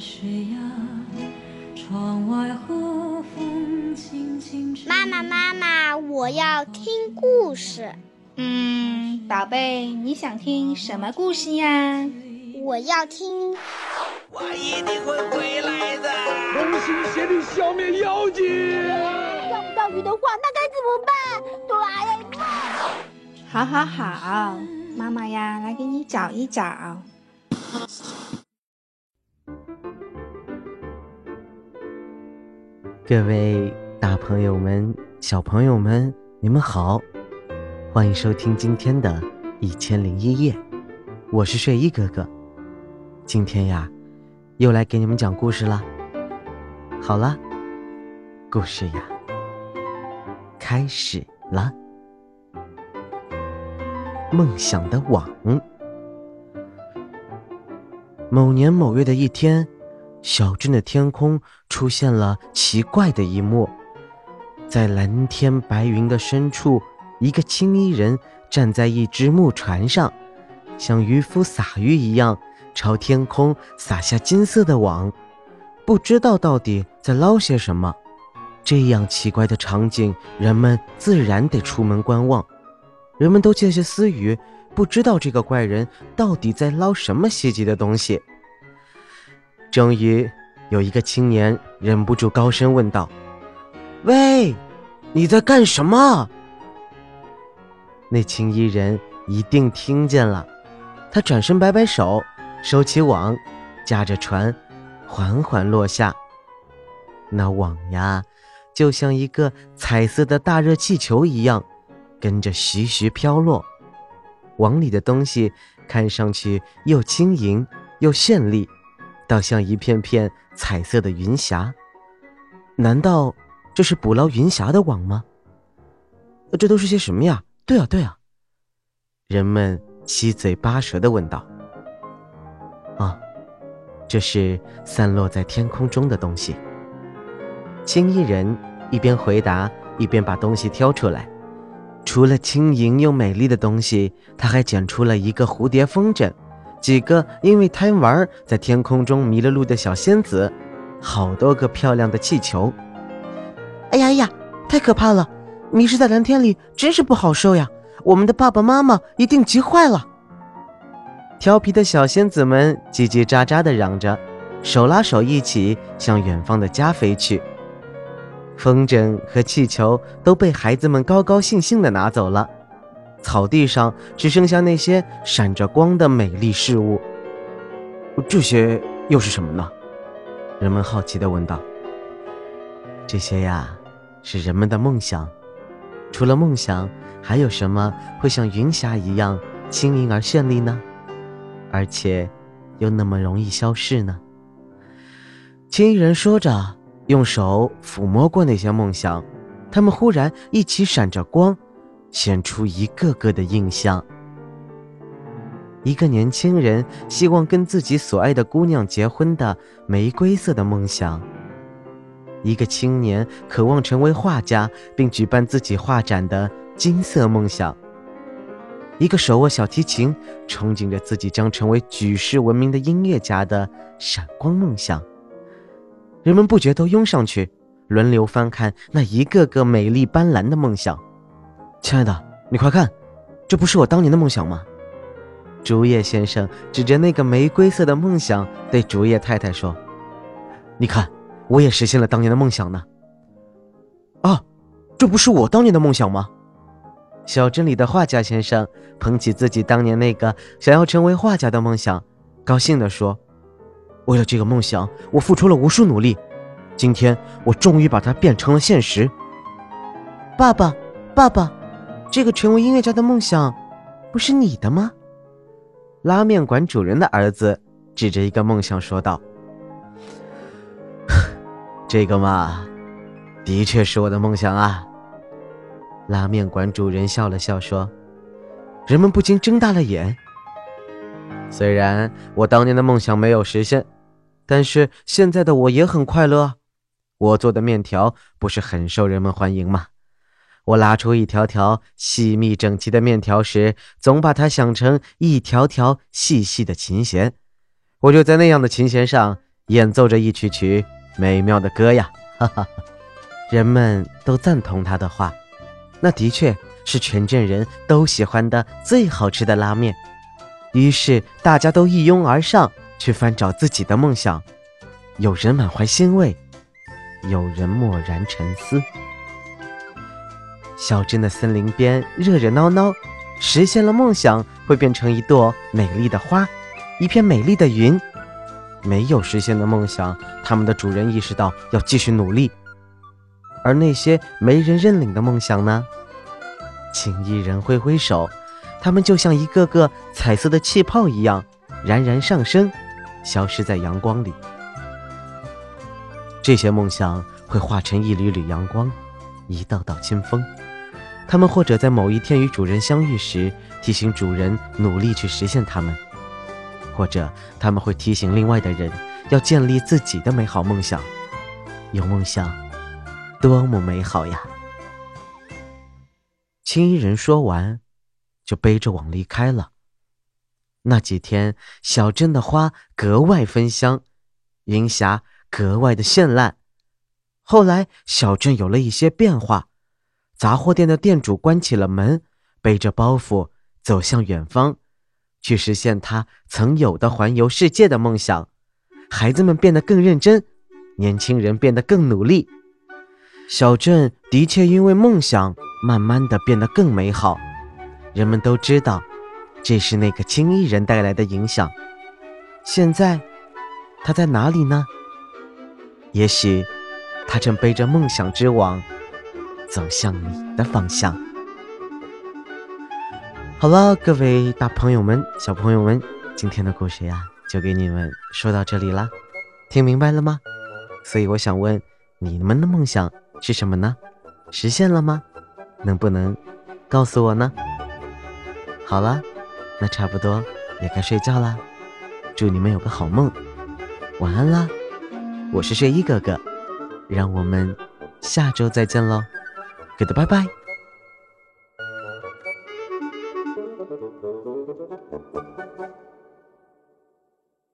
水呀，窗外和风轻轻吹。妈妈，妈妈，我要听故事。嗯，宝贝，你想听什么故事呀？我要听。我一定会回来的。同心协力消灭妖精。钓不到鱼的话，那该怎么办？哆啦 A 梦。好好好，妈妈呀，来给你找一找。各位大朋友们、小朋友们，你们好，欢迎收听今天的《一千零一夜》，我是睡衣哥哥。今天呀，又来给你们讲故事啦。好了，故事呀，开始了。梦想的网。某年某月的一天。小镇的天空出现了奇怪的一幕，在蓝天白云的深处，一个青衣人站在一只木船上，像渔夫撒鱼一样，朝天空撒下金色的网，不知道到底在捞些什么。这样奇怪的场景，人们自然得出门观望。人们都窃窃私语，不知道这个怪人到底在捞什么稀奇的东西。终于，有一个青年忍不住高声问道：“喂，你在干什么？”那青衣人一定听见了，他转身摆摆手，收起网，驾着船缓缓落下。那网呀，就像一个彩色的大热气球一样，跟着徐徐飘落。网里的东西看上去又轻盈又绚丽。倒像一片片彩色的云霞，难道这是捕捞云霞的网吗？这都是些什么呀？对啊，对啊！人们七嘴八舌的问道。啊，这是散落在天空中的东西。青衣人一边回答，一边把东西挑出来。除了轻盈又美丽的东西，他还捡出了一个蝴蝶风筝。几个因为贪玩在天空中迷了路的小仙子，好多个漂亮的气球。哎呀哎呀，太可怕了！迷失在蓝天里真是不好受呀！我们的爸爸妈妈一定急坏了。调皮的小仙子们叽叽喳喳地嚷着，手拉手一起向远方的家飞去。风筝和气球都被孩子们高高兴兴地拿走了。草地上只剩下那些闪着光的美丽事物。这些又是什么呢？人们好奇地问道。这些呀，是人们的梦想。除了梦想，还有什么会像云霞一样轻盈而绚丽呢？而且，又那么容易消逝呢？青衣人说着，用手抚摸过那些梦想，它们忽然一起闪着光。显出一个个的印象。一个年轻人希望跟自己所爱的姑娘结婚的玫瑰色的梦想。一个青年渴望成为画家并举办自己画展的金色梦想。一个手握小提琴，憧憬着自己将成为举世闻名的音乐家的闪光梦想。人们不觉都拥上去，轮流翻看那一个个美丽斑斓的梦想。亲爱的，你快看，这不是我当年的梦想吗？竹叶先生指着那个玫瑰色的梦想，对竹叶太太说：“你看，我也实现了当年的梦想呢。”啊，这不是我当年的梦想吗？小镇里的画家先生捧起自己当年那个想要成为画家的梦想，高兴地说：“为了这个梦想，我付出了无数努力，今天我终于把它变成了现实。”爸爸，爸爸。这个成为音乐家的梦想，不是你的吗？拉面馆主人的儿子指着一个梦想说道：“这个嘛，的确是我的梦想啊。”拉面馆主人笑了笑说：“人们不禁睁大了眼。虽然我当年的梦想没有实现，但是现在的我也很快乐。我做的面条不是很受人们欢迎吗？”我拉出一条条细密整齐的面条时，总把它想成一条条细细的琴弦。我就在那样的琴弦上演奏着一曲曲美妙的歌呀，哈哈！人们都赞同他的话，那的确是全镇人都喜欢的最好吃的拉面。于是大家都一拥而上去翻找自己的梦想，有人满怀欣慰，有人默然沉思。小镇的森林边热热闹闹，实现了梦想会变成一朵美丽的花，一片美丽的云。没有实现的梦想，他们的主人意识到要继续努力。而那些没人认领的梦想呢？青衣人挥挥手，他们就像一个个彩色的气泡一样，冉冉上升，消失在阳光里。这些梦想会化成一缕缕阳光，一道道清风。他们或者在某一天与主人相遇时，提醒主人努力去实现它们；或者他们会提醒另外的人，要建立自己的美好梦想。有梦想，多么美好呀！青衣人说完，就背着网离开了。那几天，小镇的花格外芬香，云霞格外的绚烂。后来，小镇有了一些变化。杂货店的店主关起了门，背着包袱走向远方，去实现他曾有的环游世界的梦想。孩子们变得更认真，年轻人变得更努力。小镇的确因为梦想，慢慢的变得更美好。人们都知道，这是那个青衣人带来的影响。现在，他在哪里呢？也许，他正背着梦想之网。走向你的方向。好了，各位大朋友们、小朋友们，今天的故事呀，就给你们说到这里啦。听明白了吗？所以我想问，你们的梦想是什么呢？实现了吗？能不能告诉我呢？好了，那差不多也该睡觉啦。祝你们有个好梦，晚安啦！我是睡衣哥哥，让我们下周再见喽。Goodbye bye.